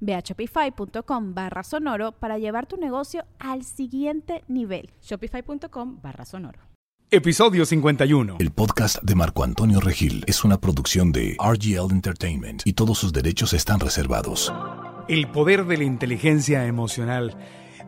Ve a shopify.com barra sonoro para llevar tu negocio al siguiente nivel. Shopify.com barra sonoro. Episodio 51. El podcast de Marco Antonio Regil es una producción de RGL Entertainment y todos sus derechos están reservados. El poder de la inteligencia emocional.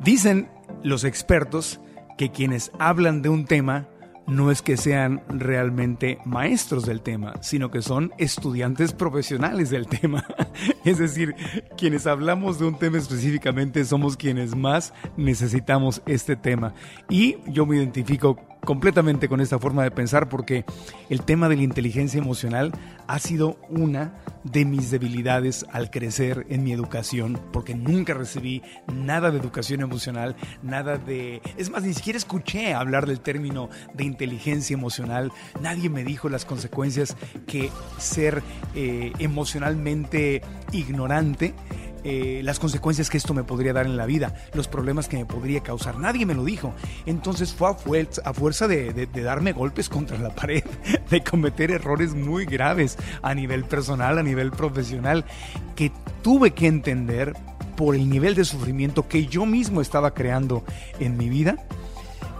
Dicen los expertos que quienes hablan de un tema no es que sean realmente maestros del tema, sino que son estudiantes profesionales del tema. es decir, quienes hablamos de un tema específicamente somos quienes más necesitamos este tema. Y yo me identifico completamente con esta forma de pensar porque el tema de la inteligencia emocional ha sido una de mis debilidades al crecer en mi educación, porque nunca recibí nada de educación emocional, nada de... Es más, ni siquiera escuché hablar del término de inteligencia emocional, nadie me dijo las consecuencias que ser eh, emocionalmente ignorante eh, las consecuencias que esto me podría dar en la vida, los problemas que me podría causar. Nadie me lo dijo. Entonces fue a fuerza, de, darme golpes contra la pared, de cometer errores muy graves a nivel personal, a nivel profesional, que tuve que entender por el nivel de sufrimiento que yo mismo estaba creando en mi vida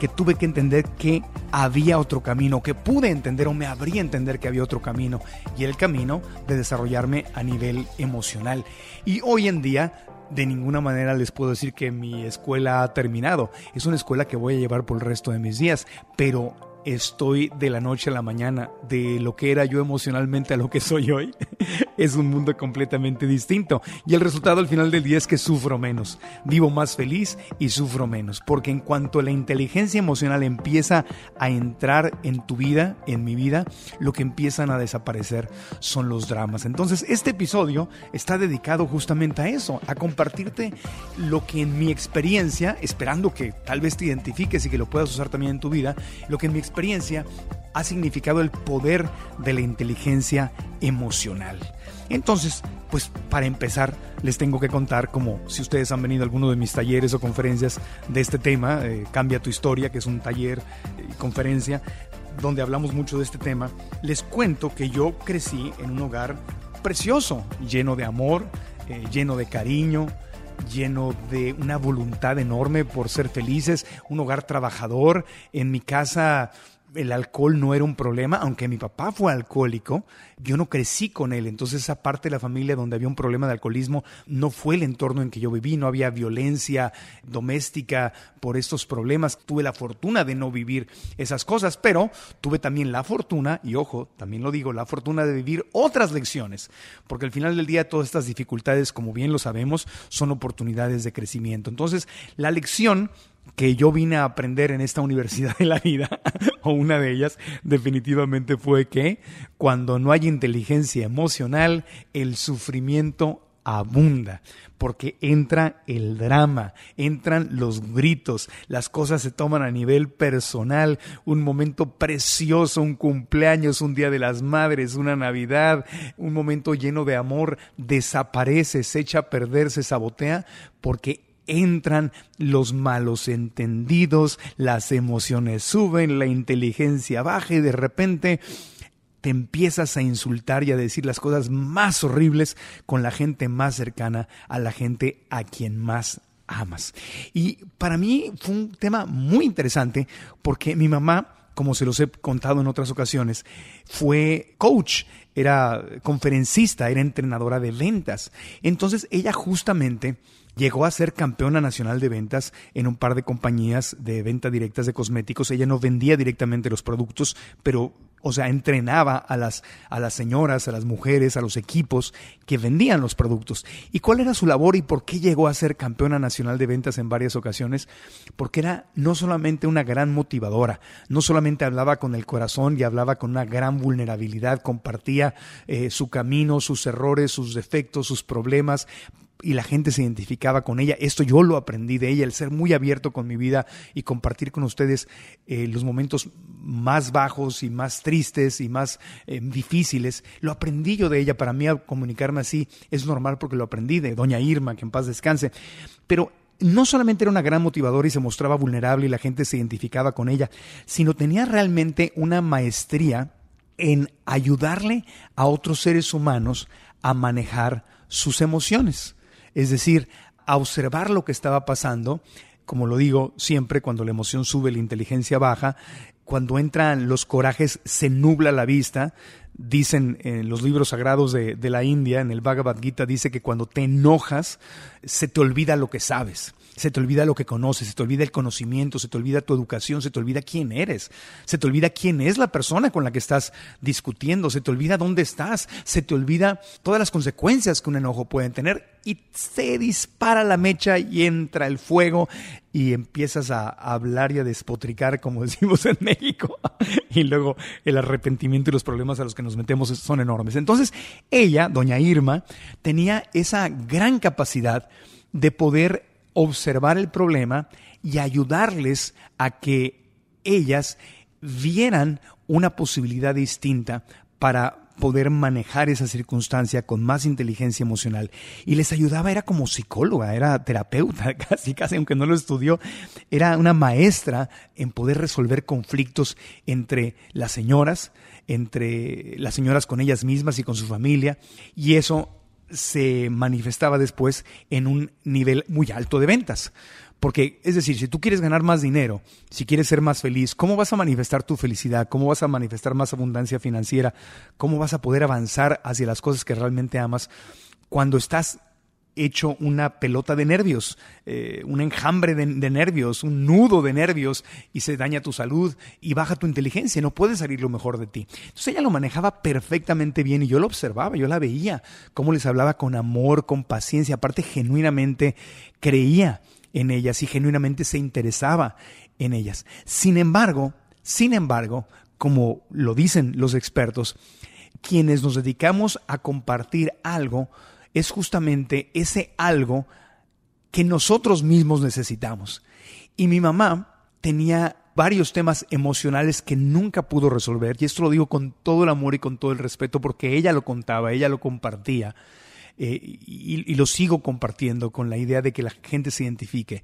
que tuve que entender que había otro camino, que pude entender o me habría entender que había otro camino, y el camino de desarrollarme a nivel emocional. Y hoy en día de ninguna manera les puedo decir que mi escuela ha terminado. Es una escuela que voy a llevar por el resto de mis días, pero estoy de la noche a la mañana, de lo que era yo emocionalmente a lo que soy hoy, es un mundo completamente distinto. Y el resultado al final del día es que sufro menos, vivo más feliz y sufro menos. Porque en cuanto la inteligencia emocional empieza a entrar en tu vida, en mi vida, lo que empiezan a desaparecer son los dramas. Entonces este episodio está dedicado justamente a eso, a compartirte lo que en mi experiencia, esperando que tal vez te identifiques y que lo puedas usar también en tu vida, lo que en mi experiencia ha significado el poder de la inteligencia emocional. Entonces, pues para empezar, les tengo que contar, como si ustedes han venido a alguno de mis talleres o conferencias de este tema, eh, Cambia tu historia, que es un taller y conferencia donde hablamos mucho de este tema, les cuento que yo crecí en un hogar precioso, lleno de amor, eh, lleno de cariño, lleno de una voluntad enorme por ser felices, un hogar trabajador. En mi casa el alcohol no era un problema, aunque mi papá fue alcohólico, yo no crecí con él, entonces esa parte de la familia donde había un problema de alcoholismo no fue el entorno en que yo viví, no había violencia doméstica por estos problemas, tuve la fortuna de no vivir esas cosas, pero tuve también la fortuna, y ojo, también lo digo, la fortuna de vivir otras lecciones, porque al final del día todas estas dificultades, como bien lo sabemos, son oportunidades de crecimiento. Entonces, la lección que yo vine a aprender en esta universidad de la vida, o una de ellas, definitivamente fue que cuando no hay inteligencia emocional, el sufrimiento abunda, porque entra el drama, entran los gritos, las cosas se toman a nivel personal, un momento precioso, un cumpleaños, un día de las madres, una Navidad, un momento lleno de amor, desaparece, se echa a perder, se sabotea, porque entran los malos entendidos, las emociones suben, la inteligencia baja y de repente te empiezas a insultar y a decir las cosas más horribles con la gente más cercana, a la gente a quien más amas. Y para mí fue un tema muy interesante porque mi mamá, como se los he contado en otras ocasiones, fue coach, era conferencista, era entrenadora de ventas. Entonces ella justamente llegó a ser campeona nacional de ventas en un par de compañías de venta directas de cosméticos. Ella no vendía directamente los productos, pero o sea, entrenaba a las, a las señoras, a las mujeres, a los equipos que vendían los productos. ¿Y cuál era su labor y por qué llegó a ser campeona nacional de ventas en varias ocasiones? Porque era no solamente una gran motivadora, no solamente hablaba con el corazón y hablaba con una gran vulnerabilidad, compartía eh, su camino, sus errores, sus defectos, sus problemas, y la gente se identificaba con ella. Esto yo lo aprendí de ella, el ser muy abierto con mi vida y compartir con ustedes eh, los momentos más bajos y más tristes y más eh, difíciles. Lo aprendí yo de ella. Para mí comunicarme así es normal porque lo aprendí de doña Irma, que en paz descanse. Pero no solamente era una gran motivadora y se mostraba vulnerable y la gente se identificaba con ella, sino tenía realmente una maestría en ayudarle a otros seres humanos a manejar sus emociones es decir, a observar lo que estaba pasando, como lo digo siempre, cuando la emoción sube, la inteligencia baja, cuando entran los corajes se nubla la vista, dicen en los libros sagrados de, de, la India, en el Bhagavad Gita, dice que cuando te enojas, se te olvida lo que sabes se te olvida lo que conoces, se te olvida el conocimiento, se te olvida tu educación, se te olvida quién eres, se te olvida quién es la persona con la que estás discutiendo, se te olvida dónde estás, se te olvida todas las consecuencias que un enojo puede tener y se dispara la mecha y entra el fuego y empiezas a hablar y a despotricar, como decimos en México, y luego el arrepentimiento y los problemas a los que nos metemos son enormes. Entonces, ella, doña Irma, tenía esa gran capacidad de poder observar el problema y ayudarles a que ellas vieran una posibilidad distinta para poder manejar esa circunstancia con más inteligencia emocional. Y les ayudaba, era como psicóloga, era terapeuta, casi, casi, aunque no lo estudió, era una maestra en poder resolver conflictos entre las señoras, entre las señoras con ellas mismas y con su familia. Y eso se manifestaba después en un nivel muy alto de ventas. Porque, es decir, si tú quieres ganar más dinero, si quieres ser más feliz, ¿cómo vas a manifestar tu felicidad? ¿Cómo vas a manifestar más abundancia financiera? ¿Cómo vas a poder avanzar hacia las cosas que realmente amas cuando estás hecho una pelota de nervios, eh, un enjambre de, nervios, un nudo de nervios y se daña tu salud y baja tu inteligencia, no puede salir lo mejor de ti. Entonces ella lo manejaba perfectamente bien y yo lo observaba, yo la veía, cómo les hablaba con amor, con paciencia, aparte genuinamente creía en ellas y genuinamente se interesaba en ellas. Sin embargo, sin embargo, como lo dicen los expertos, quienes nos dedicamos a compartir algo, es justamente ese algo que nosotros mismos necesitamos. Y mi mamá tenía varios temas emocionales que nunca pudo resolver, y esto lo digo con todo el amor y con todo el respeto, porque ella lo contaba, ella lo compartía, eh, y, y, lo sigo compartiendo con la idea de que la gente se identifique.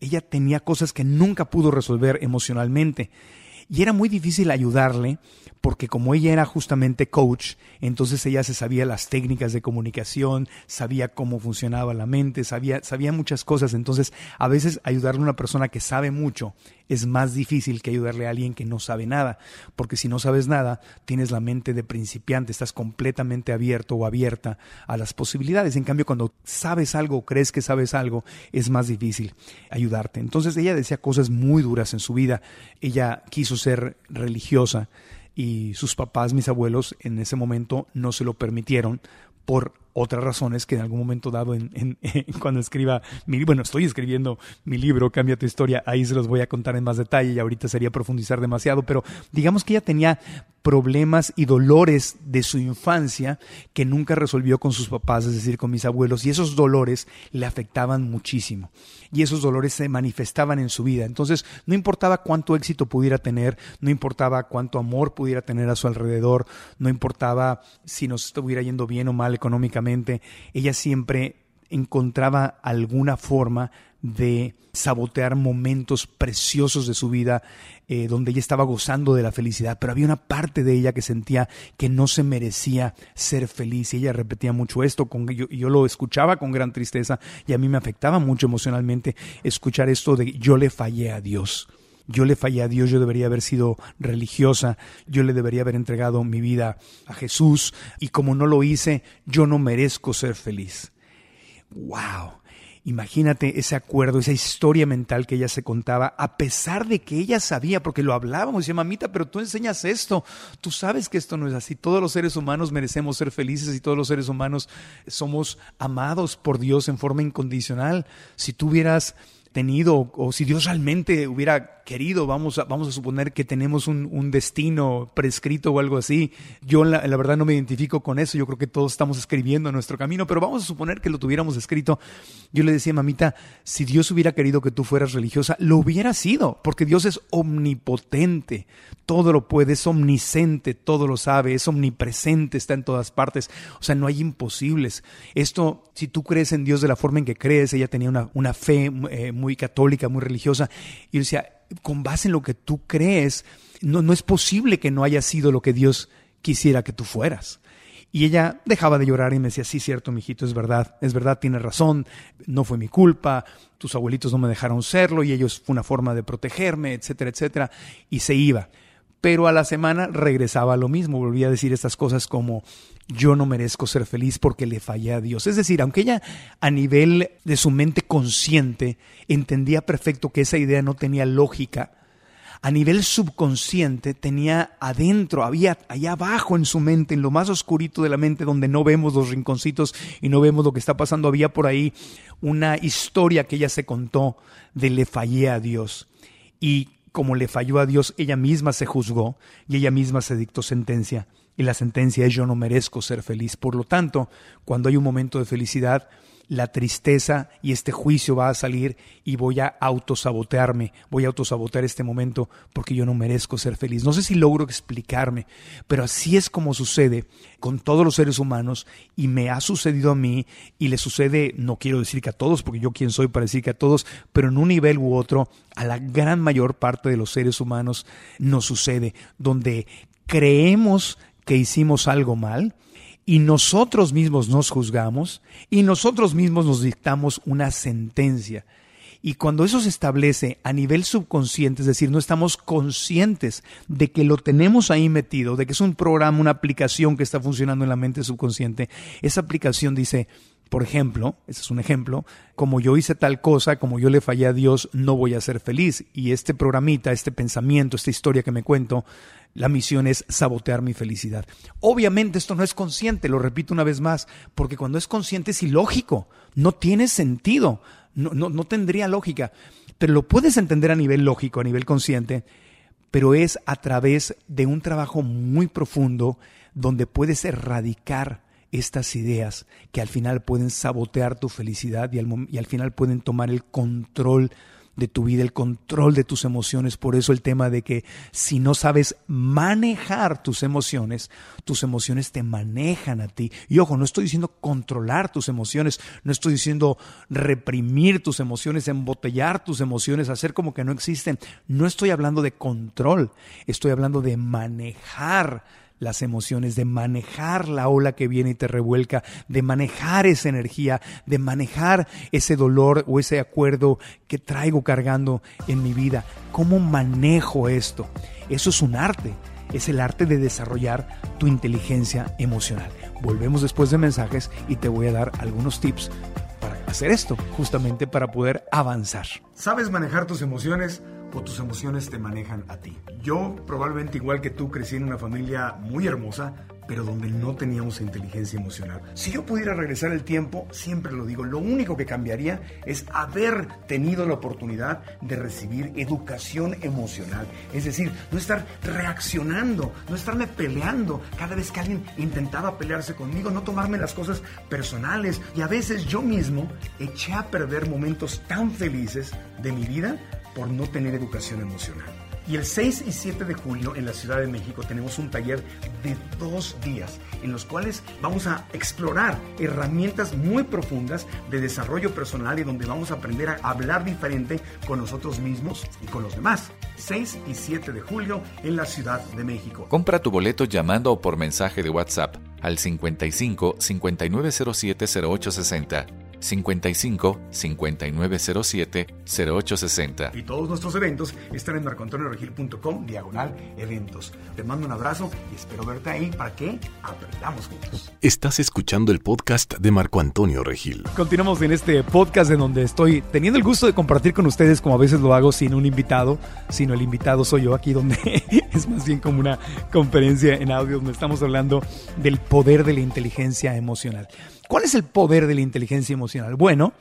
Ella tenía cosas que nunca pudo resolver emocionalmente, y era muy difícil ayudarle porque como ella era justamente coach, entonces ella se sabía las técnicas de comunicación, sabía cómo funcionaba la mente, sabía, sabía muchas cosas. Entonces, a veces ayudarle a una persona que sabe mucho es más difícil que ayudarle a alguien que no sabe nada, porque si no sabes nada, tienes la mente de principiante, estás completamente abierto o abierta a las posibilidades. En cambio, cuando sabes algo, crees que sabes algo, es más difícil ayudarte. Entonces, ella decía cosas muy duras en su vida. Ella quiso ser religiosa y sus papás, mis abuelos, en ese momento no se lo permitieron por otras razones que en algún momento dado en, cuando escriba mi bueno estoy escribiendo mi libro cambia tu historia ahí se los voy a contar en más detalle y ahorita sería profundizar demasiado pero digamos que ella tenía problemas y dolores de su infancia que nunca resolvió con sus papás es decir con mis abuelos y esos dolores le afectaban muchísimo y esos dolores se manifestaban en su vida. Entonces no importaba cuánto éxito pudiera tener no importaba cuánto amor pudiera tener a su alrededor no importaba si nos estuviera yendo bien o mal económicamente ella siempre encontraba alguna forma de sabotear momentos preciosos de su vida eh, donde ella estaba gozando de la felicidad, pero había una parte de ella que sentía que no se merecía ser feliz y ella repetía mucho esto, con, yo, yo lo escuchaba con gran tristeza y a mí me afectaba mucho emocionalmente escuchar esto de yo le fallé a Dios yo le fallé a Dios, yo debería haber sido religiosa, yo le debería haber entregado mi vida a Jesús y como no lo hice, yo no merezco ser feliz. ¡Wow! Imagínate ese acuerdo, esa historia mental que ella se contaba, a pesar de que ella sabía, porque lo hablábamos, decía, mamita, pero tú enseñas esto, tú sabes que esto no es así, todos los seres humanos merecemos ser felices y todos los seres humanos somos amados por Dios en forma incondicional. Si tú hubieras tenido o si Dios realmente hubiera querido, vamos a, vamos a suponer que tenemos un, destino prescrito o algo así. Yo la, la, verdad no me identifico con eso, yo creo que todos estamos escribiendo nuestro camino, pero vamos a suponer que lo tuviéramos escrito. Yo le decía, mamita, si Dios hubiera querido que tú fueras religiosa, lo hubiera sido, porque Dios es omnipotente, todo lo puede, es omnisciente, todo lo sabe, es omnipresente, está en todas partes, o sea, no hay imposibles. Esto, si tú crees en Dios de la forma en que crees, ella tenía una, una fe eh, muy católica, muy religiosa, y yo decía, con base en lo que tú crees, no, no es posible que no haya sido lo que Dios quisiera que tú fueras. Y ella dejaba de llorar y me decía, sí, cierto, mijito, es verdad, es verdad, tiene razón, no fue mi culpa, tus abuelitos no me dejaron serlo y ellos fue una forma de protegerme, etcétera, etcétera, y se iba. Pero a la semana regresaba a lo mismo, volvía a decir estas cosas como, yo no merezco ser feliz porque le fallé a Dios. Es decir, aunque ella a nivel de su mente consciente entendía perfecto que esa idea no tenía lógica, a nivel subconsciente tenía adentro, había allá abajo en su mente, en lo más oscurito de la mente, donde no vemos los rinconcitos y no vemos lo que está pasando, había por ahí una historia que ella se contó de le fallé a Dios. Y como le falló a Dios, ella misma se juzgó y ella misma se dictó sentencia. Y la sentencia es yo no merezco ser feliz. Por lo tanto, cuando hay un momento de felicidad, la tristeza y este juicio va a salir y voy a autosabotearme, voy a autosabotear este momento porque yo no merezco ser feliz. No sé si logro explicarme, pero así es como sucede con todos los seres humanos y me ha sucedido a mí y le sucede, no quiero decir que a todos, porque yo quién soy para decir que a todos, pero en un nivel u otro, a la gran mayor parte de los seres humanos nos sucede, donde creemos que hicimos algo mal, y nosotros mismos nos juzgamos y nosotros mismos nos dictamos una sentencia. Y cuando eso se establece a nivel subconsciente, es decir, no estamos conscientes de que lo tenemos ahí metido, de que es un programa, una aplicación que está funcionando en la mente subconsciente, esa aplicación dice, por ejemplo, ese es un ejemplo, como yo hice tal cosa, como yo le fallé a Dios, no voy a ser feliz. Y este programita, este pensamiento, esta historia que me cuento, la misión es sabotear mi felicidad. Obviamente esto no es consciente, lo repito una vez más, porque cuando es consciente es ilógico, no tiene sentido, no, no, no tendría lógica, pero lo puedes entender a nivel lógico, a nivel consciente, pero es a través de un trabajo muy profundo donde puedes erradicar estas ideas que al final pueden sabotear tu felicidad y al, y al final pueden tomar el control de tu vida, el control de tus emociones. Por eso el tema de que si no sabes manejar tus emociones, tus emociones te manejan a ti. Y ojo, no estoy diciendo controlar tus emociones, no estoy diciendo reprimir tus emociones, embotellar tus emociones, hacer como que no existen. No estoy hablando de control, estoy hablando de manejar las emociones, de manejar la ola que viene y te revuelca, de manejar esa energía, de manejar ese dolor o ese acuerdo que traigo cargando en mi vida. ¿Cómo manejo esto? Eso es un arte, es el arte de desarrollar tu inteligencia emocional. Volvemos después de mensajes y te voy a dar algunos tips para hacer esto, justamente para poder avanzar. ¿Sabes manejar tus emociones? O tus emociones te manejan a ti. Yo probablemente igual que tú crecí en una familia muy hermosa, pero donde no teníamos inteligencia emocional. Si yo pudiera regresar el tiempo, siempre lo digo, lo único que cambiaría es haber tenido la oportunidad de recibir educación emocional. Es decir, no estar reaccionando, no estarme peleando cada vez que alguien intentaba pelearse conmigo, no tomarme las cosas personales. Y a veces yo mismo eché a perder momentos tan felices de mi vida por no tener educación emocional. Y el 6 y 7 de julio en la Ciudad de México tenemos un taller de dos días en los cuales vamos a explorar herramientas muy profundas de desarrollo personal y donde vamos a aprender a hablar diferente con nosotros mismos y con los demás. 6 y 7 de julio en la Ciudad de México. Compra tu boleto llamando o por mensaje de WhatsApp al 55 5907 0860 55 5907 0860. Y todos nuestros eventos están en marcoantonioregil.com diagonal eventos. Te mando un abrazo y espero verte ahí para que aprendamos juntos. Estás escuchando el podcast de Marco Antonio Regil. Continuamos en este podcast en donde estoy teniendo el gusto de compartir con ustedes como a veces lo hago sin un invitado, sino el invitado soy yo aquí donde es más bien como una conferencia en audio donde estamos hablando del poder de la inteligencia emocional. ¿Cuál es el poder de la inteligencia emocional? Bueno,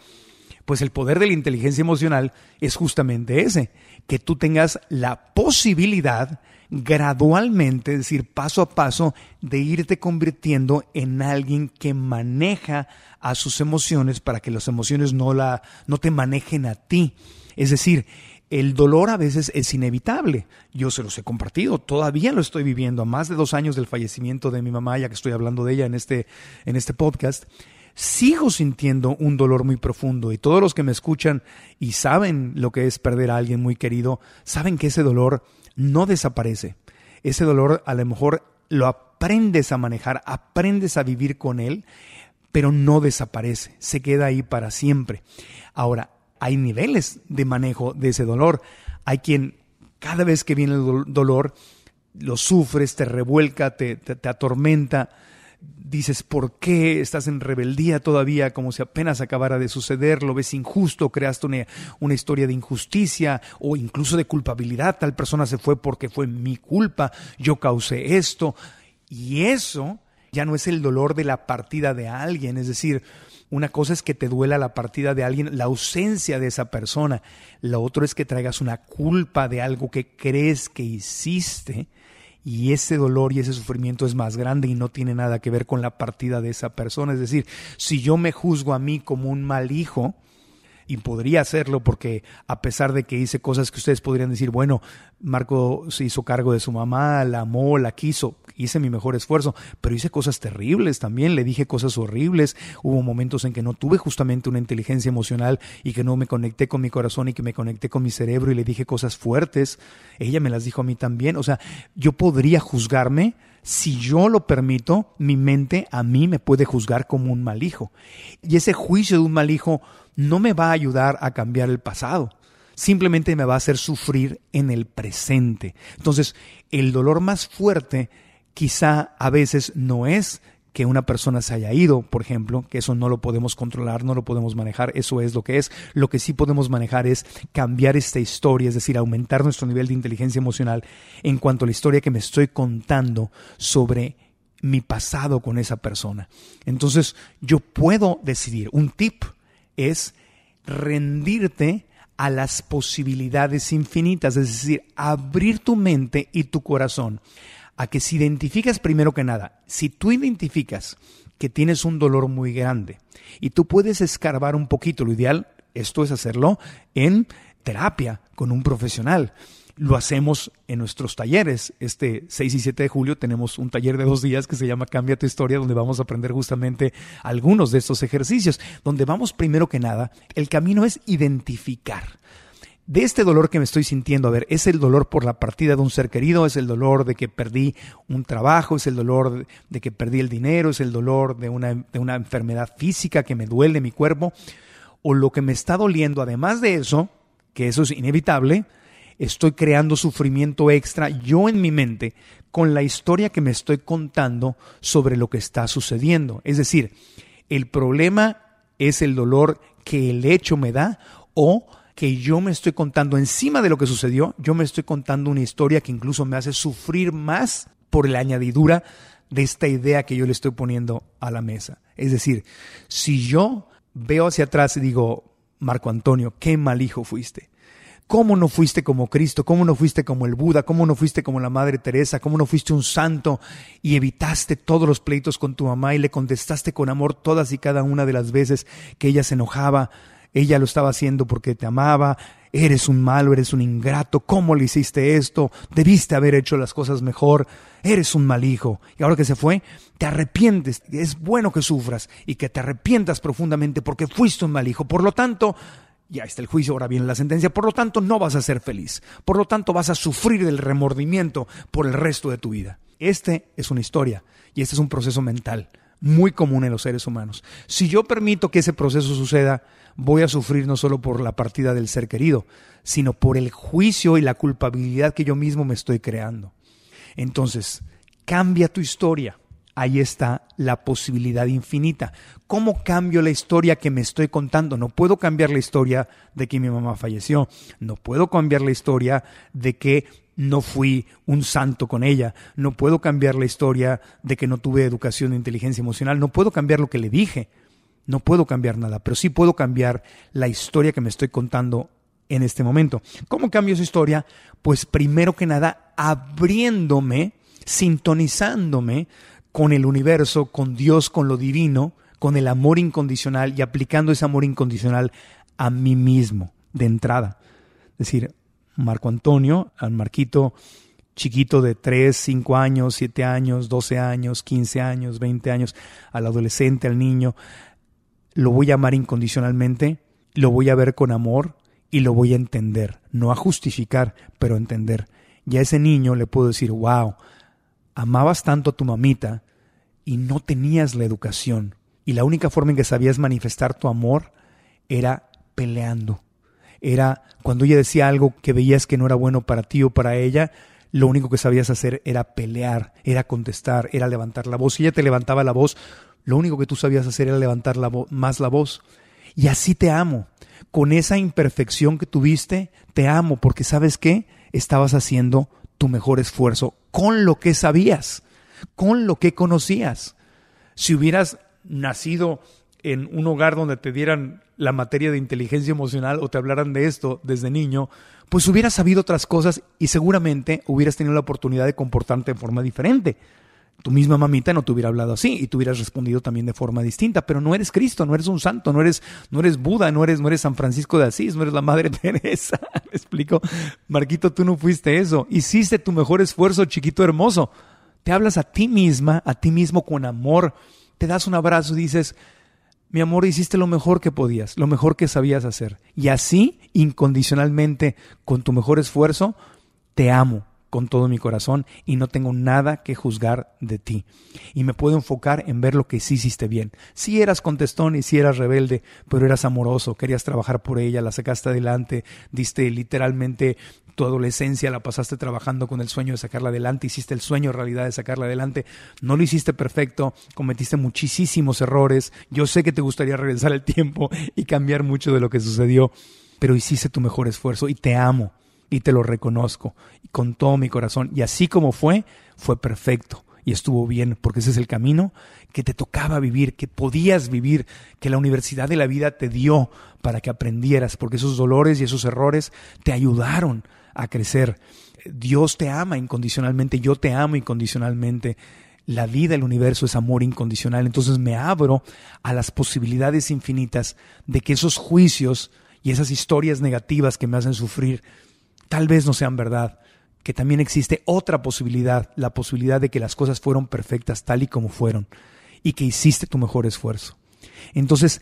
pues el poder de la inteligencia emocional es justamente ese, que tú tengas la posibilidad gradualmente, es decir, paso a paso, de irte convirtiendo en alguien que maneja a sus emociones para que las emociones no, la, no te manejen a ti. Es decir, el dolor a veces es inevitable. Yo se los he compartido, todavía lo estoy viviendo a más de dos años del fallecimiento de mi mamá, ya que estoy hablando de ella en este, en este podcast. Sigo sintiendo un dolor muy profundo y todos los que me escuchan y saben lo que es perder a alguien muy querido, saben que ese dolor no desaparece. Ese dolor a lo mejor lo aprendes a manejar, aprendes a vivir con él, pero no desaparece, se queda ahí para siempre. Ahora, hay niveles de manejo de ese dolor. Hay quien cada vez que viene el dolor lo sufres, te revuelca, te, atormenta. Dices, ¿por qué estás en rebeldía todavía como si apenas acabara de suceder? Lo ves injusto, creaste una, una historia de injusticia o incluso de culpabilidad. Tal persona se fue porque fue mi culpa, yo causé esto. Y eso ya no es el dolor de la partida de alguien, es decir, una cosa es que te duela la partida de alguien, la ausencia de esa persona. La otra es que traigas una culpa de algo que crees que hiciste y ese dolor y ese sufrimiento es más grande y no tiene nada que ver con la partida de esa persona. Es decir, si yo me juzgo a mí como un mal hijo, y podría hacerlo porque a pesar de que hice cosas que ustedes podrían decir, bueno, Marco se hizo cargo de su mamá, la amó, la quiso, hice mi mejor esfuerzo, pero hice cosas terribles también, le dije cosas horribles, hubo momentos en que no tuve justamente una inteligencia emocional y que no me conecté con mi corazón y que me conecté con mi cerebro y le dije cosas fuertes, ella me las dijo a mí también, o sea, yo podría juzgarme, si yo lo permito, mi mente a mí me puede juzgar como un mal hijo. Y ese juicio de un mal hijo no me va a ayudar a cambiar el pasado. Simplemente me va a hacer sufrir en el presente. Entonces, el dolor más fuerte quizá a veces no es que una persona se haya ido, por ejemplo, que eso no lo podemos controlar, no lo podemos manejar, eso es lo que es. Lo que sí podemos manejar es cambiar esta historia, es decir, aumentar nuestro nivel de inteligencia emocional en cuanto a la historia que me estoy contando sobre mi pasado con esa persona. Entonces, yo puedo decidir, un tip es rendirte a las posibilidades infinitas, es decir, abrir tu mente y tu corazón a que si identificas primero que nada, si tú identificas que tienes un dolor muy grande y tú puedes escarbar un poquito, lo ideal, esto es hacerlo en terapia con un profesional lo hacemos en nuestros talleres. Este 6 y 7 de julio tenemos un taller de dos días que se llama Cambia tu historia, donde vamos a aprender justamente algunos de estos ejercicios, donde vamos primero que nada, el camino es identificar. De este dolor que me estoy sintiendo, a ver, es el dolor por la partida de un ser querido, es el dolor de que perdí un trabajo, es el dolor de que perdí el dinero, es el dolor de una, de una enfermedad física que me duele mi cuerpo, o lo que me está doliendo, además de eso, que eso es inevitable, estoy creando sufrimiento extra yo en mi mente con la historia que me estoy contando sobre lo que está sucediendo. Es decir, el problema es el dolor que el hecho me da o que yo me estoy contando encima de lo que sucedió, yo me estoy contando una historia que incluso me hace sufrir más por la añadidura de esta idea que yo le estoy poniendo a la mesa. Es decir, si yo veo hacia atrás y digo, Marco Antonio, qué mal hijo fuiste. ¿Cómo no fuiste como Cristo? ¿Cómo no fuiste como el Buda? ¿Cómo no fuiste como la Madre Teresa? ¿Cómo no fuiste un santo y evitaste todos los pleitos con tu mamá y le contestaste con amor todas y cada una de las veces que ella se enojaba? Ella lo estaba haciendo porque te amaba. Eres un malo, eres un ingrato. ¿Cómo le hiciste esto? Debiste haber hecho las cosas mejor. Eres un mal hijo. Y ahora que se fue, te arrepientes. Es bueno que sufras y que te arrepientas profundamente porque fuiste un mal hijo. Por lo tanto, ya está el juicio, ahora viene la sentencia, por lo tanto no vas a ser feliz, por lo tanto vas a sufrir del remordimiento por el resto de tu vida. Este es una historia y este es un proceso mental muy común en los seres humanos. Si yo permito que ese proceso suceda, voy a sufrir no solo por la partida del ser querido, sino por el juicio y la culpabilidad que yo mismo me estoy creando. Entonces, cambia tu historia. Ahí está la posibilidad infinita. ¿Cómo cambio la historia que me estoy contando? No puedo cambiar la historia de que mi mamá falleció. No puedo cambiar la historia de que no fui un santo con ella. No puedo cambiar la historia de que no tuve educación de inteligencia emocional. No puedo cambiar lo que le dije. No puedo cambiar nada, pero sí puedo cambiar la historia que me estoy contando en este momento. ¿Cómo cambio esa historia? Pues primero que nada, abriéndome, sintonizándome con el universo, con Dios, con lo divino, con el amor incondicional y aplicando ese amor incondicional a mí mismo de entrada. Es decir, Marco Antonio, al Marquito chiquito de 3, 5 años, 7 años, 12 años, 15 años, 20 años, al adolescente, al niño, lo voy a amar incondicionalmente, lo voy a ver con amor y lo voy a entender, no a justificar, pero a entender. Y a ese niño le puedo decir, wow, amabas tanto a tu mamita y no tenías la educación. Y la única forma en que sabías manifestar tu amor era peleando. Era cuando ella decía algo que veías que no era bueno para ti o para ella, lo único que sabías hacer era pelear, era contestar, era levantar la voz. Si ella te levantaba la voz, lo único que tú sabías hacer era levantar más la voz. Y así te amo. Con esa imperfección que tuviste, te amo porque sabes qué? Estabas haciendo tu mejor esfuerzo con lo que sabías, con lo que conocías. Si hubieras nacido en un hogar donde te dieran la materia de inteligencia emocional o te hablaran de esto desde niño, pues hubieras sabido otras cosas y seguramente hubieras tenido la oportunidad de comportarte de forma diferente tu misma mamita no te hubiera hablado así y tú hubieras respondido también de forma distinta, pero no eres Cristo, no eres un santo, no eres, no eres Buda, no eres, no eres San Francisco de Asís, no eres la Madre Teresa. ¿Me explico? Marquito, tú no fuiste eso. Hiciste tu mejor esfuerzo, chiquito hermoso. Te hablas a ti misma, a ti mismo con amor. Te das un abrazo y dices, mi amor, hiciste lo mejor que podías, lo mejor que sabías hacer. Y así, incondicionalmente, con tu mejor esfuerzo, te amo con todo mi corazón y no tengo nada que juzgar de ti. Y me puedo enfocar en ver lo que sí hiciste bien. Si eras contestón y si eras rebelde, pero eras amoroso, querías trabajar por ella, la sacaste adelante, diste literalmente tu adolescencia, la pasaste trabajando con el sueño de sacarla adelante, hiciste el sueño realidad de sacarla adelante. No lo hiciste perfecto, cometiste muchísimos errores. Yo sé que te gustaría regresar el tiempo y cambiar mucho de lo que sucedió, pero hiciste tu mejor esfuerzo y te amo y te lo reconozco con todo mi corazón. Y así como fue, fue perfecto y estuvo bien, porque ese es el camino que te tocaba vivir, que podías vivir, que la universidad de la vida te dio para que aprendieras, porque esos dolores y esos errores te ayudaron a crecer. Dios te ama incondicionalmente, yo te amo incondicionalmente. La vida, el universo es amor incondicional. Entonces me abro a las posibilidades infinitas de que esos juicios y esas historias negativas que me hacen sufrir tal vez no sean verdad, que también existe otra posibilidad, la posibilidad de que las cosas fueron perfectas tal y como fueron y que hiciste tu mejor esfuerzo. Entonces,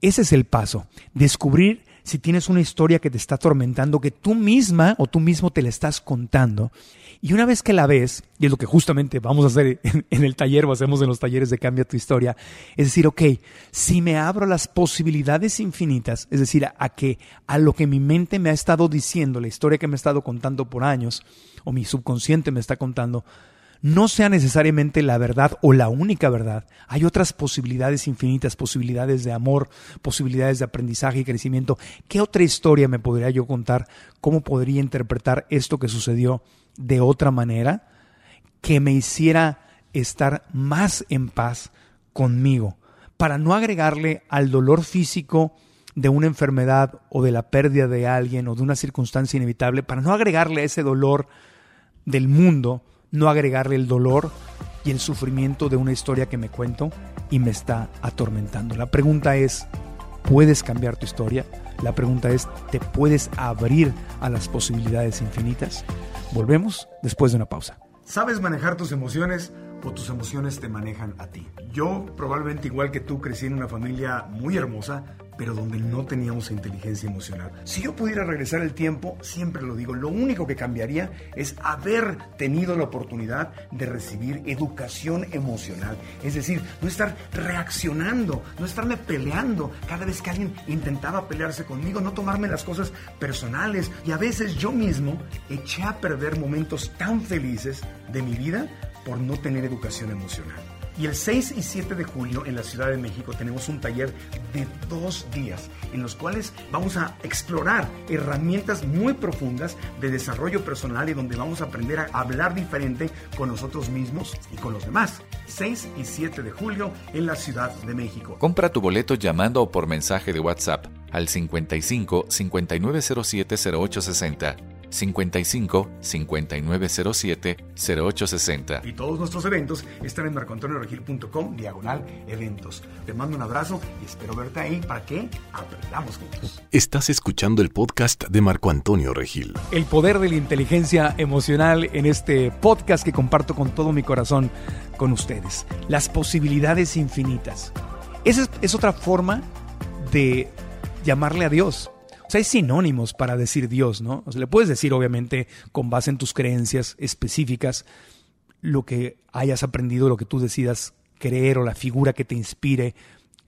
ese es el paso, descubrir si tienes una historia que te está atormentando, que tú misma o tú mismo te la estás contando, y una vez que la ves, y es lo que justamente vamos a hacer en, el taller o hacemos en los talleres de Cambia tu historia, es decir, ok, si me abro las posibilidades infinitas, es decir, a, que a lo que mi mente me ha estado diciendo, la historia que me ha estado contando por años, o mi subconsciente me está contando, no sea necesariamente la verdad o la única verdad. Hay otras posibilidades infinitas, posibilidades de amor, posibilidades de aprendizaje y crecimiento. ¿Qué otra historia me podría yo contar? ¿Cómo podría interpretar esto que sucedió de otra manera que me hiciera estar más en paz conmigo? Para no agregarle al dolor físico de una enfermedad o de la pérdida de alguien o de una circunstancia inevitable, para no agregarle ese dolor del mundo, no agregarle el dolor y el sufrimiento de una historia que me cuento y me está atormentando. La pregunta es, ¿puedes cambiar tu historia? La pregunta es, ¿te puedes abrir a las posibilidades infinitas? Volvemos después de una pausa. ¿Sabes manejar tus emociones o tus emociones te manejan a ti? Yo probablemente igual que tú crecí en una familia muy hermosa, pero donde no teníamos inteligencia emocional. Si yo pudiera regresar el tiempo, siempre lo digo, lo único que cambiaría es haber tenido la oportunidad de recibir educación emocional. Es decir, no estar reaccionando, no estarme peleando cada vez que alguien intentaba pelearse conmigo, no tomarme las cosas personales. Y a veces yo mismo eché a perder momentos tan felices de mi vida por no tener educación emocional. Y el 6 y 7 de julio en la Ciudad de México tenemos un taller de dos días en los cuales vamos a explorar herramientas muy profundas de desarrollo personal y donde vamos a aprender a hablar diferente con nosotros mismos y con los demás. 6 y 7 de julio en la Ciudad de México. Compra tu boleto llamando o por mensaje de WhatsApp al 55 5907 0860 55 5907 0860. Y todos nuestros eventos están en marcoantonioregil.com diagonal eventos. Te mando un abrazo y espero verte ahí para que aprendamos juntos. Estás escuchando el podcast de Marco Antonio Regil. El poder de la inteligencia emocional en este podcast que comparto con todo mi corazón con ustedes. Las posibilidades infinitas. Esa es, es otra forma de llamarle a Dios. O sea, hay sinónimos para decir Dios, ¿no? O sea, le puedes decir, obviamente, con base en tus creencias específicas, lo que hayas aprendido, lo que tú decidas creer o la figura que te inspire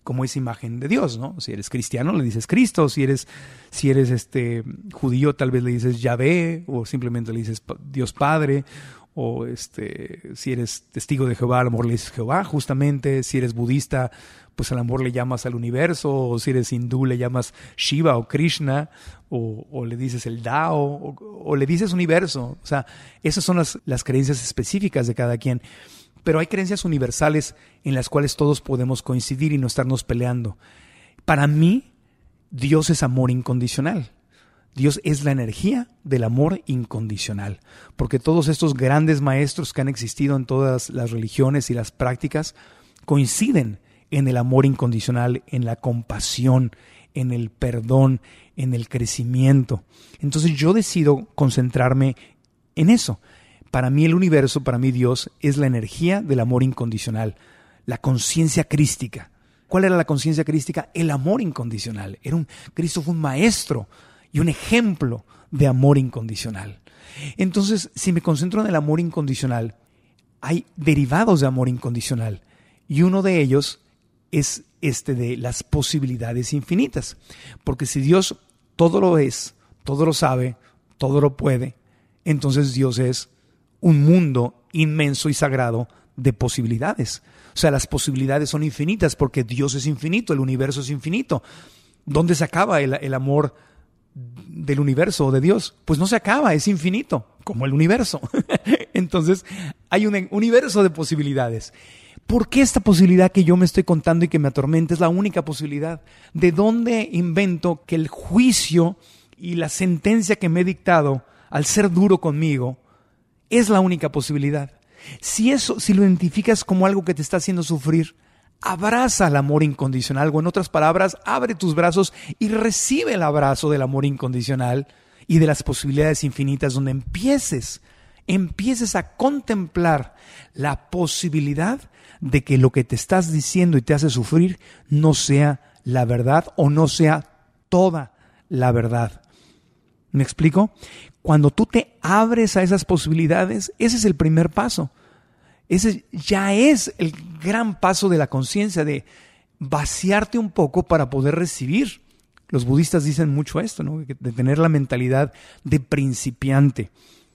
como esa imagen de Dios, ¿no? Si eres cristiano le dices Cristo, si eres si eres este judío tal vez le dices Yahvé o simplemente le dices Dios Padre o este si eres testigo de Jehová, al amor le dices Jehová, justamente, si eres budista, pues al amor le llamas al universo, o si eres hindú le llamas Shiva o Krishna, o, le dices el Dao, o, le dices universo. O sea, esas son las, las creencias específicas de cada quien. Pero hay creencias universales en las cuales todos podemos coincidir y no estarnos peleando. Para mí, Dios es amor incondicional. Dios es la energía del amor incondicional, porque todos estos grandes maestros que han existido en todas las religiones y las prácticas coinciden en el amor incondicional, en la compasión, en el perdón, en el crecimiento. Entonces yo decido concentrarme en eso. Para mí el universo, para mí Dios, es la energía del amor incondicional, la conciencia crística. ¿Cuál era la conciencia crística? El amor incondicional. Era un, Cristo fue un maestro y un ejemplo de amor incondicional. Entonces, si me concentro en el amor incondicional, hay derivados de amor incondicional y uno de ellos es este de las posibilidades infinitas. Porque si Dios todo lo es, todo lo sabe, todo lo puede, entonces Dios es un mundo inmenso y sagrado de posibilidades. O sea, las posibilidades son infinitas porque Dios es infinito, el universo es infinito. ¿Dónde se acaba el, el amor del universo o de Dios, pues no se acaba, es infinito, como el universo. Entonces, hay un universo de posibilidades. ¿Por qué esta posibilidad que yo me estoy contando y que me atormenta es la única posibilidad? ¿De dónde invento que el juicio y la sentencia que me he dictado, al ser duro conmigo, es la única posibilidad? Si eso, si lo identificas como algo que te está haciendo sufrir, abraza el amor incondicional, o en otras palabras, abre tus brazos y recibe el abrazo del amor incondicional y de las posibilidades infinitas, donde empieces, empieces a contemplar la posibilidad de que lo que te estás diciendo y te hace sufrir no sea la verdad o no sea toda la verdad. ¿Me explico? Cuando tú te abres a esas posibilidades, ese es el primer paso. Ese ya es el gran paso de la conciencia, de vaciarte un poco para poder recibir. Los budistas dicen mucho esto, ¿no? de tener la mentalidad de principiante,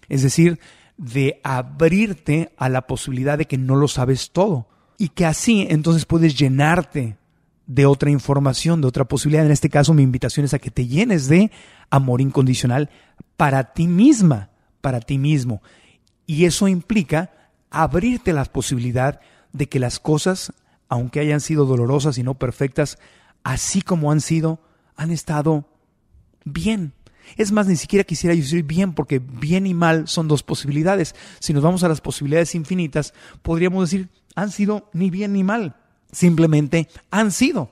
es decir, de abrirte a la posibilidad de que no lo sabes todo y que así entonces puedes llenarte de otra información, de otra posibilidad. En este caso, mi invitación es a que te llenes de amor incondicional para ti misma, para ti mismo. Y eso implica abrirte la posibilidad de que las cosas, aunque hayan sido dolorosas y no perfectas, así como han sido, han estado bien. Es más, ni siquiera quisiera decir bien, porque bien y mal son dos posibilidades. Si nos vamos a las posibilidades infinitas, podríamos decir, han sido ni bien ni mal, simplemente han sido.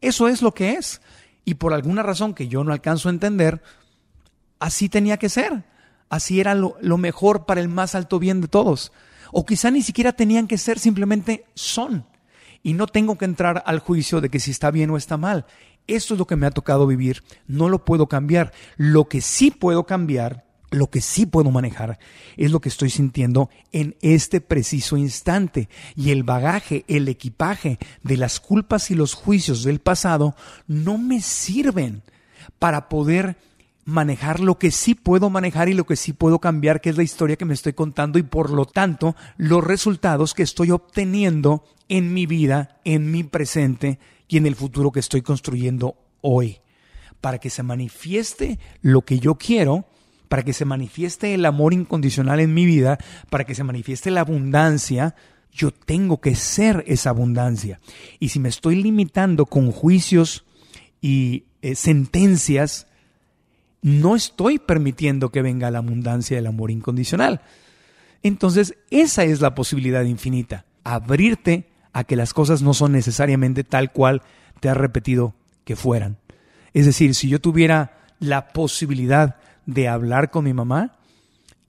Eso es lo que es. Y por alguna razón que yo no alcanzo a entender, así tenía que ser. Así era lo, lo mejor para el más alto bien de todos o quizá ni siquiera tenían que ser, simplemente son. Y no tengo que entrar al juicio de que si está bien o está mal. Esto es lo que me ha tocado vivir, no lo puedo cambiar. Lo que sí puedo cambiar, lo que sí puedo manejar, es lo que estoy sintiendo en este preciso instante. Y el bagaje, el equipaje de las culpas y los juicios del pasado no me sirven para poder manejar lo que sí puedo manejar y lo que sí puedo cambiar, que es la historia que me estoy contando y por lo tanto los resultados que estoy obteniendo en mi vida, en mi presente y en el futuro que estoy construyendo hoy. Para que se manifieste lo que yo quiero, para que se manifieste el amor incondicional en mi vida, para que se manifieste la abundancia, yo tengo que ser esa abundancia. Y si me estoy limitando con juicios y eh, sentencias, no estoy permitiendo que venga la abundancia del amor incondicional. Entonces, esa es la posibilidad infinita, abrirte a que las cosas no son necesariamente tal cual te has repetido que fueran. Es decir, si yo tuviera la posibilidad de hablar con mi mamá,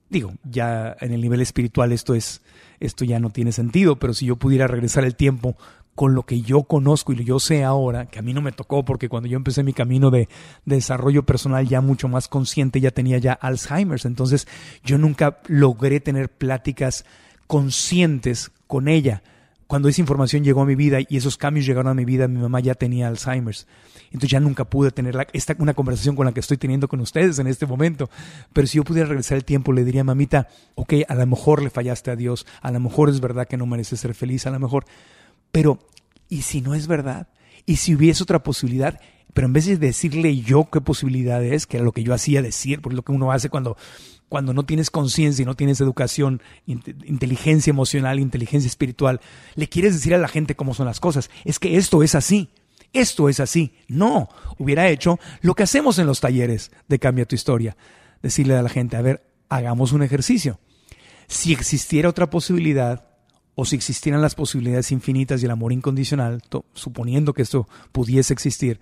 digo, ya en el nivel espiritual esto es esto ya no tiene sentido, pero si yo pudiera regresar el tiempo con lo que yo conozco y lo yo sé ahora, que a mí no me tocó porque cuando yo empecé mi camino de, desarrollo personal ya mucho más consciente, ya tenía ya Alzheimer's, entonces yo nunca logré tener pláticas conscientes con ella. Cuando esa información llegó a mi vida y esos cambios llegaron a mi vida, mi mamá ya tenía Alzheimer's. Entonces ya nunca pude tener esta, una conversación con la que estoy teniendo con ustedes en este momento. Pero si yo pudiera regresar el tiempo, le diría, mamita, ok, a lo mejor le fallaste a Dios, a lo mejor es verdad que no mereces ser feliz, a lo mejor pero, ¿y si no es verdad? ¿Y si hubiese otra posibilidad? Pero en vez de decirle yo qué posibilidad es, que era lo que yo hacía decir, porque lo que uno hace cuando, cuando no tienes conciencia y no tienes educación, inteligencia emocional, inteligencia espiritual, le quieres decir a la gente cómo son las cosas. Es que esto es así. Esto es así. No, hubiera hecho lo que hacemos en los talleres de Cambia tu historia. Decirle a la gente, a ver, hagamos un ejercicio. Si existiera otra posibilidad, o si existieran las posibilidades infinitas y el amor incondicional, suponiendo que esto pudiese existir,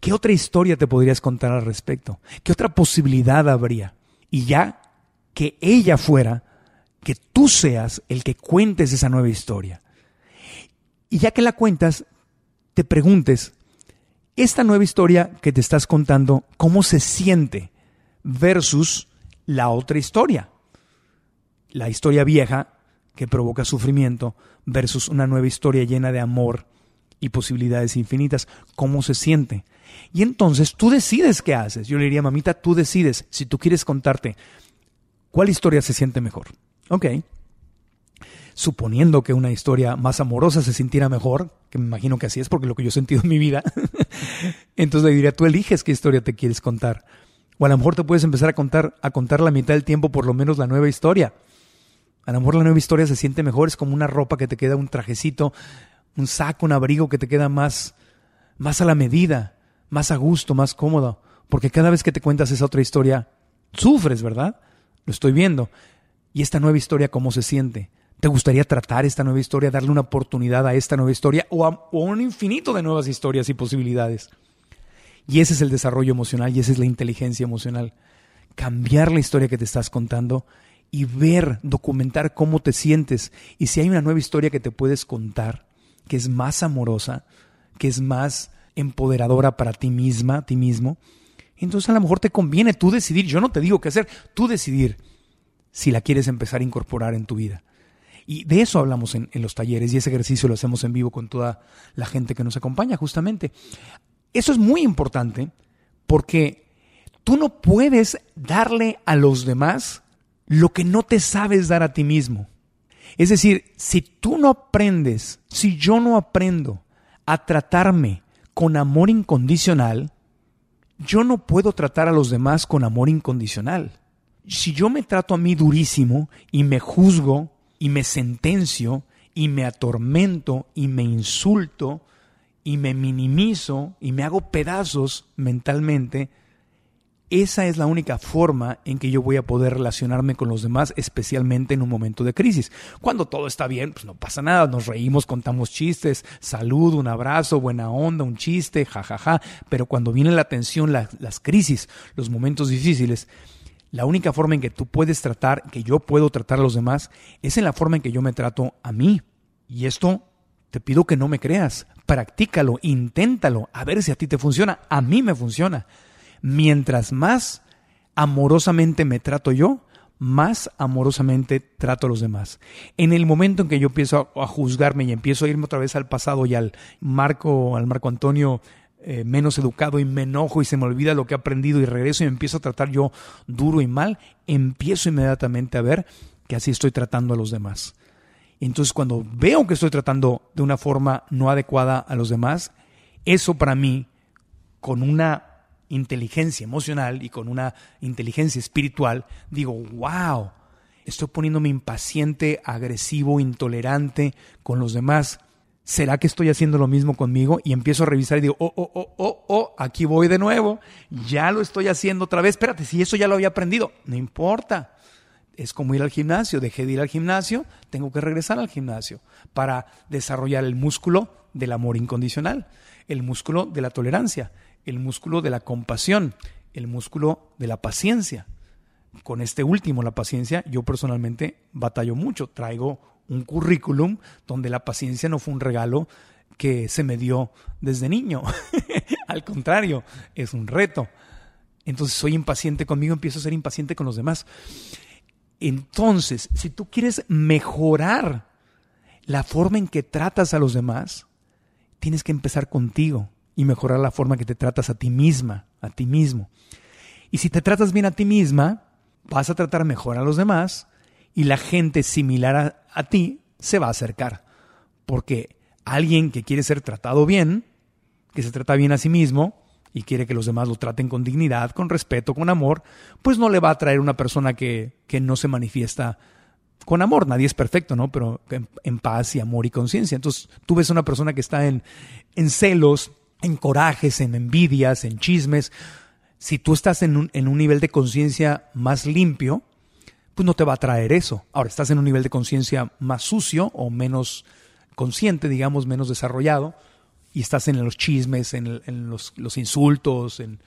¿qué otra historia te podrías contar al respecto? ¿Qué otra posibilidad habría? Y ya que ella fuera, que tú seas el que cuentes esa nueva historia. Y ya que la cuentas, te preguntes, esta nueva historia que te estás contando, ¿cómo se siente versus la otra historia? La historia vieja que provoca sufrimiento versus una nueva historia llena de amor y posibilidades infinitas. ¿Cómo se siente? Y entonces tú decides qué haces. Yo le diría, mamita, tú decides si tú quieres contarte cuál historia se siente mejor. Ok. Suponiendo que una historia más amorosa se sintiera mejor, que me imagino que así es porque lo que yo he sentido en mi vida, entonces le diría, tú eliges qué historia te quieres contar. O a lo mejor te puedes empezar a contar, a contar la mitad del tiempo por lo menos la nueva historia. A lo mejor la nueva historia se siente mejor, es como una ropa que te queda, un trajecito, un saco, un abrigo que te queda más, más a la medida, más a gusto, más cómodo. Porque cada vez que te cuentas esa otra historia, sufres, ¿verdad? Lo estoy viendo. ¿Y esta nueva historia cómo se siente? ¿Te gustaría tratar esta nueva historia, darle una oportunidad a esta nueva historia o a, un infinito de nuevas historias y posibilidades? Y ese es el desarrollo emocional y esa es la inteligencia emocional. Cambiar la historia que te estás contando y ver, documentar cómo te sientes y si hay una nueva historia que te puedes contar, que es más amorosa, que es más empoderadora para ti misma, ti mismo, entonces a lo mejor te conviene tú decidir, yo no te digo qué hacer, tú decidir si la quieres empezar a incorporar en tu vida. Y de eso hablamos en, en, los talleres y ese ejercicio lo hacemos en vivo con toda la gente que nos acompaña justamente. Eso es muy importante porque tú no puedes darle a los demás lo que no te sabes dar a ti mismo. Es decir, si tú no aprendes, si yo no aprendo a tratarme con amor incondicional, yo no puedo tratar a los demás con amor incondicional. Si yo me trato a mí durísimo y me juzgo y me sentencio y me atormento y me insulto y me minimizo y me hago pedazos mentalmente, esa es la única forma en que yo voy a poder relacionarme con los demás, especialmente en un momento de crisis. Cuando todo está bien, pues no pasa nada, nos reímos, contamos chistes, salud, un abrazo, buena onda, un chiste, jajaja, pero cuando viene la tensión, las crisis, los momentos difíciles, la única forma en que tú puedes tratar, que yo puedo tratar a los demás, es en la forma en que yo me trato a mí. Y esto Te pido que no me creas. Practícalo, inténtalo, a ver si a ti te funciona. A mí me funciona. Mientras más amorosamente me trato yo, más amorosamente trato a los demás. En el momento en que yo empiezo a, juzgarme y empiezo a irme otra vez al pasado y al Marco, al Marco Antonio eh, menos educado y me enojo y se me olvida lo que he aprendido y regreso y me empiezo a tratar yo duro y mal, empiezo inmediatamente a ver que así estoy tratando a los demás. Entonces cuando veo que estoy tratando de una forma no adecuada a los demás, eso para mí, con una inteligencia emocional y con una inteligencia espiritual, digo, wow, estoy poniéndome impaciente, agresivo, intolerante con los demás. ¿Será que estoy haciendo lo mismo conmigo? Y empiezo a revisar y digo, oh, oh, oh, oh, oh, aquí voy de nuevo. Ya lo estoy haciendo otra vez. Espérate, si eso ya lo había aprendido. No importa. Es como ir al gimnasio. Dejé de ir al gimnasio, tengo que regresar al gimnasio para desarrollar el músculo del amor incondicional, el músculo de la tolerancia, el músculo de la compasión, el músculo de la paciencia. Con este último, la paciencia, yo personalmente batallo mucho. Traigo un currículum donde la paciencia no fue un regalo que se me dio desde niño. Al contrario, es un reto. Entonces soy impaciente conmigo, empiezo a ser impaciente con los demás. Entonces, si tú quieres mejorar la forma en que tratas a los demás, tienes que empezar contigo y mejorar la forma que te tratas a ti misma, a ti mismo. Y si te tratas bien a ti misma, vas a tratar mejor a los demás y la gente similar a, ti se va a acercar. Porque alguien que quiere ser tratado bien, que se trata bien a sí mismo y quiere que los demás lo traten con dignidad, con respeto, con amor, pues no le va a traer una persona que, que no se manifiesta con amor. Nadie es perfecto, ¿no? Pero en, paz y amor y conciencia. Entonces tú ves una persona que está en, en celos, en corajes, en envidias, en chismes. Si tú estás en un, en un nivel de conciencia más limpio, pues no te va a traer eso. Ahora, estás en un nivel de conciencia más sucio o menos consciente, digamos, menos desarrollado, y estás en los chismes, en, los, los, insultos, en,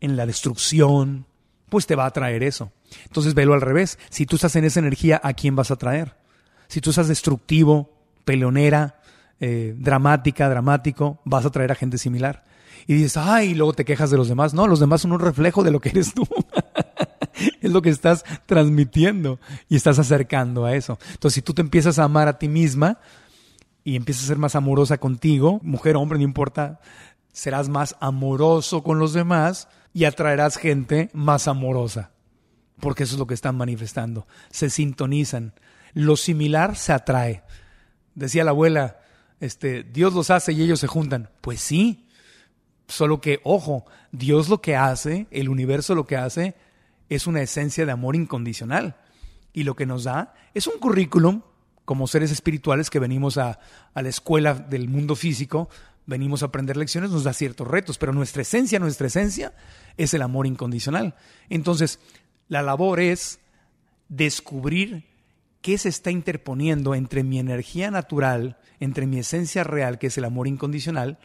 en la destrucción, pues te va a traer eso. Entonces velo al revés. Si tú estás en esa energía, ¿a quién vas a traer? Si tú estás destructivo, peleonera, eh, dramática, dramático, vas a traer a gente similar. Y dices, ay, y luego te quejas de los demás. No, los demás son un reflejo de lo que eres tú. es lo que estás transmitiendo y estás acercando a eso. Entonces, si tú te empiezas a amar a ti misma y empiezas a ser más amorosa contigo, mujer hombre, no importa, serás más amoroso con los demás y atraerás gente más amorosa. Porque eso es lo que están manifestando. Se sintonizan. Lo similar se atrae. Decía la abuela, este, Dios los hace y ellos se juntan. Pues sí, solo que, ojo, Dios lo que hace, el universo lo que hace, es una esencia de amor incondicional. Y lo que nos da es un currículum como seres espirituales que venimos a, a, la escuela del mundo físico, venimos a aprender lecciones, nos da ciertos retos, pero nuestra esencia, nuestra esencia es el amor incondicional. Entonces, la labor es descubrir qué se está interponiendo entre mi energía natural, entre mi esencia real, que es el amor incondicional,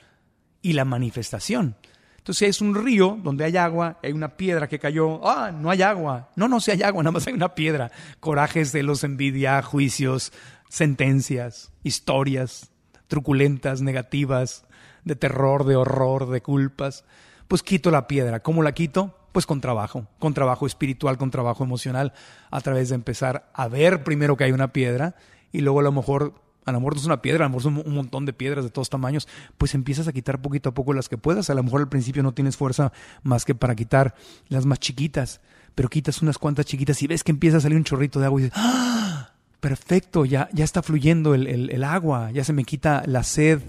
y la manifestación. Entonces es un río donde hay agua, hay una piedra que cayó, ah, no hay agua. No, no, si hay agua, nada más hay una piedra. Corajes, de los envidia, juicios, sentencias, historias truculentas, negativas, de terror, de horror, de culpas. Pues quito la piedra. ¿Cómo la quito? Pues con trabajo, con trabajo espiritual, con trabajo emocional, a través de empezar a ver primero que hay una piedra y luego a lo mejor a lo es una piedra, a lo mejor son un montón de piedras de todos tamaños, pues empiezas a quitar poquito a poco las que puedas. A lo mejor al principio no tienes fuerza más que para quitar las más chiquitas, pero quitas unas cuantas chiquitas y ves que empieza a salir un chorrito de agua y dices, ¡Ah! Perfecto, ya, ya está fluyendo el, el, agua, ya se me quita la sed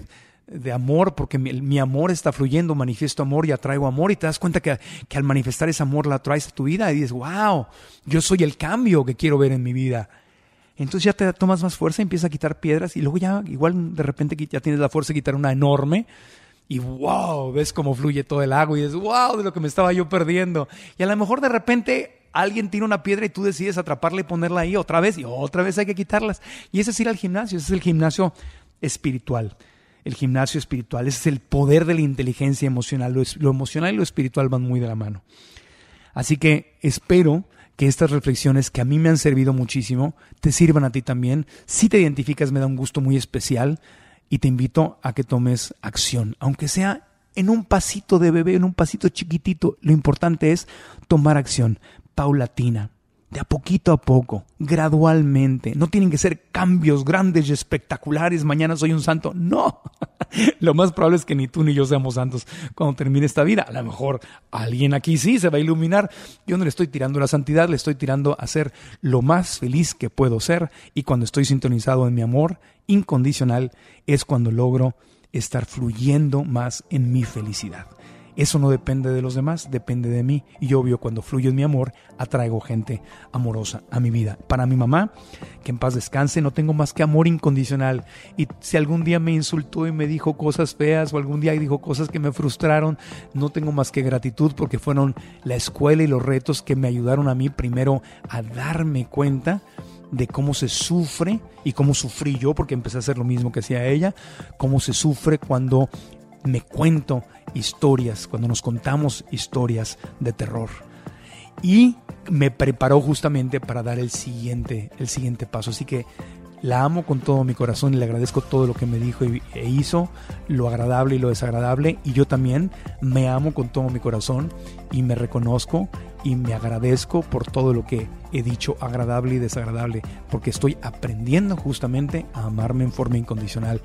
de amor, porque mi, amor está fluyendo, manifiesto amor y atraigo amor, y te das cuenta que, que, al manifestar ese amor la traes a tu vida y dices, wow, yo soy el cambio que quiero ver en mi vida. Entonces ya te tomas más fuerza, empiezas a quitar piedras y luego ya igual de repente ya tienes la fuerza de quitar una enorme y wow, ves cómo fluye todo el agua y dices, wow, de lo que me estaba yo perdiendo. Y a lo mejor de repente alguien tira una piedra y tú decides atraparla y ponerla ahí otra vez y otra vez hay que quitarlas. Y ese es ir al gimnasio, ese es el gimnasio espiritual. El gimnasio espiritual, ese es el poder de la inteligencia emocional. Lo, lo emocional y lo espiritual van muy de la mano. Así que espero que estas reflexiones que a mí me han servido muchísimo te sirvan a ti también. Si te identificas me da un gusto muy especial y te invito a que tomes acción, aunque sea en un pasito de bebé, en un pasito chiquitito. Lo importante es tomar acción paulatina, de a poquito a poco, gradualmente. No tienen que ser cambios grandes y espectaculares. Mañana soy un santo. No. Lo más probable es que ni tú ni yo seamos santos cuando termine esta vida. A lo mejor alguien aquí sí se va a iluminar. Yo no le estoy tirando la santidad, le estoy tirando a ser lo más feliz que puedo ser. Y cuando estoy sintonizado en mi amor incondicional es cuando logro estar fluyendo más en mi felicidad. Eso no depende de los demás, depende de mí. Y obvio, cuando fluyo en mi amor, atraigo gente amorosa a mi vida. Para mi mamá, que en paz descanse, no tengo más que amor incondicional. Y si algún día me insultó y me dijo cosas feas o algún día dijo cosas que me frustraron, no tengo más que gratitud porque fueron la escuela y los retos que me ayudaron a mí primero a darme cuenta de cómo se sufre y cómo sufrí yo, porque empecé a hacer lo mismo que hacía ella, cómo se sufre cuando me cuento historias, cuando nos contamos historias de terror. Y me preparó justamente para dar el siguiente, el siguiente paso. Así que la amo con todo mi corazón y le agradezco todo lo que me dijo e hizo, lo agradable y lo desagradable. Y yo también me amo con todo mi corazón y me reconozco y me agradezco por todo lo que he dicho agradable y desagradable, porque estoy aprendiendo justamente a amarme en forma incondicional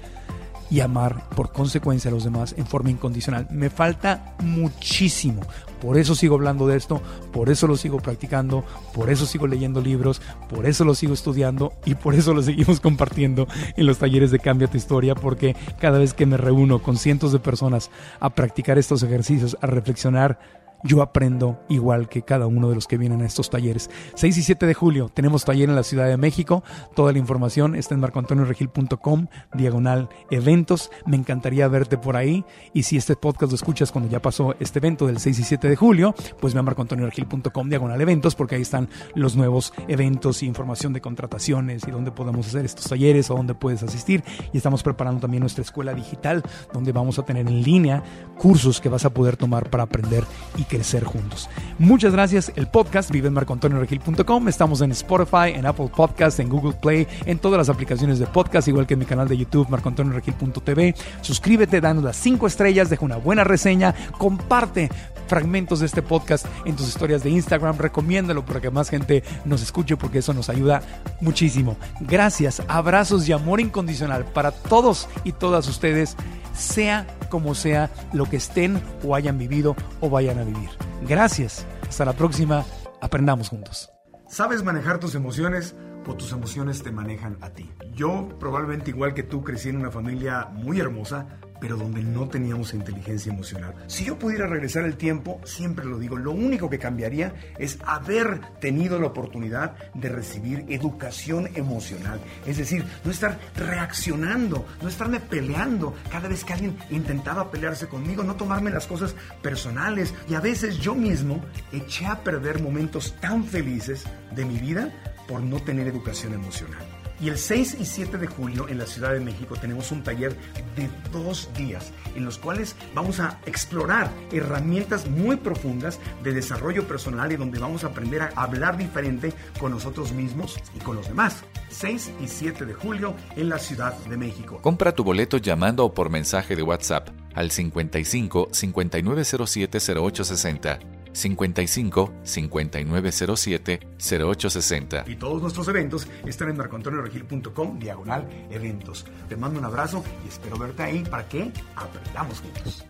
y amar por consecuencia a los demás en forma incondicional. Me falta muchísimo. Por eso sigo hablando de esto, por eso lo sigo practicando, por eso sigo leyendo libros, por eso lo sigo estudiando y por eso lo seguimos compartiendo en los talleres de Cambia tu Historia, porque cada vez que me reúno con cientos de personas a practicar estos ejercicios, a reflexionar, yo aprendo igual que cada uno de los que vienen a estos talleres. 6 y 7 de julio tenemos taller en la Ciudad de México. Toda la información está en marcoantonioregil.com, diagonal eventos. Me encantaría verte por ahí. Y si este podcast lo escuchas cuando ya pasó este evento del 6 y 7 de julio, pues ve a marcoantonioregil.com, diagonal eventos, porque ahí están los nuevos eventos y información de contrataciones y dónde podemos hacer estos talleres o dónde puedes asistir. Y estamos preparando también nuestra escuela digital, donde vamos a tener en línea cursos que vas a poder tomar para aprender y crecer juntos. Muchas gracias. El podcast vive en marcoantonioregil.com. Estamos en Spotify, en Apple Podcast, en Google Play, en todas las aplicaciones de podcast, igual que en mi canal de YouTube, marcoantonioregil.tv. Suscríbete, danos las cinco estrellas, deja una buena reseña, comparte fragmentos de este podcast en tus historias de Instagram. Recomiéndalo para que más gente nos escuche porque eso nos ayuda muchísimo. Gracias, abrazos y amor incondicional para todos y todas ustedes, sea como sea lo que estén o hayan vivido o vayan a vivir. Gracias. Hasta la próxima. Aprendamos juntos. ¿Sabes manejar tus emociones? o tus emociones te manejan a ti. Yo, probablemente igual que tú, crecí en una familia muy hermosa, pero donde no teníamos inteligencia emocional. Si yo pudiera regresar el tiempo, siempre lo digo, lo único que cambiaría es haber tenido la oportunidad de recibir educación emocional. Es decir, no estar reaccionando, no estarme peleando cada vez que alguien intentaba pelearse conmigo, no tomarme las cosas personales. Y a veces yo mismo eché a perder momentos tan felices de mi vida por no tener educación emocional. Y el 6 y 7 de julio en la Ciudad de México tenemos un taller de dos días en los cuales vamos a explorar herramientas muy profundas de desarrollo personal y donde vamos a aprender a hablar diferente con nosotros mismos y con los demás. 6 y 7 de julio en la Ciudad de México. Compra tu boleto llamando o por mensaje de WhatsApp al 55 5907 0860 55 5907 0860. Y todos nuestros eventos están en marcoantonioregil.com diagonal eventos. Te mando un abrazo y espero verte ahí para que aprendamos juntos.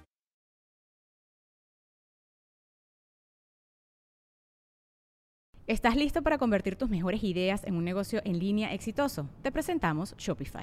¿Estás listo para convertir tus mejores ideas en un negocio en línea exitoso? Te presentamos Shopify.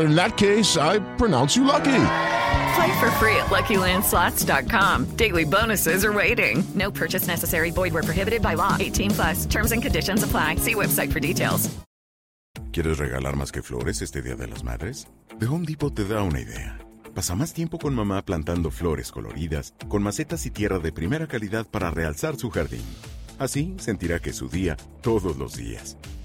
In that case, I pronounce you lucky. Play for free at LuckyLandSlots.com. Daily bonuses are waiting. No purchase necessary. Void were prohibited by law. 18 plus. Terms and conditions apply. See website for details. ¿Quieres regalar más que flores este Día de las Madres? The Home Depot te da una idea. Pasa más tiempo con mamá plantando flores coloridas, con macetas y tierra de primera calidad para realzar su jardín. Así sentirá que es su día todos los días.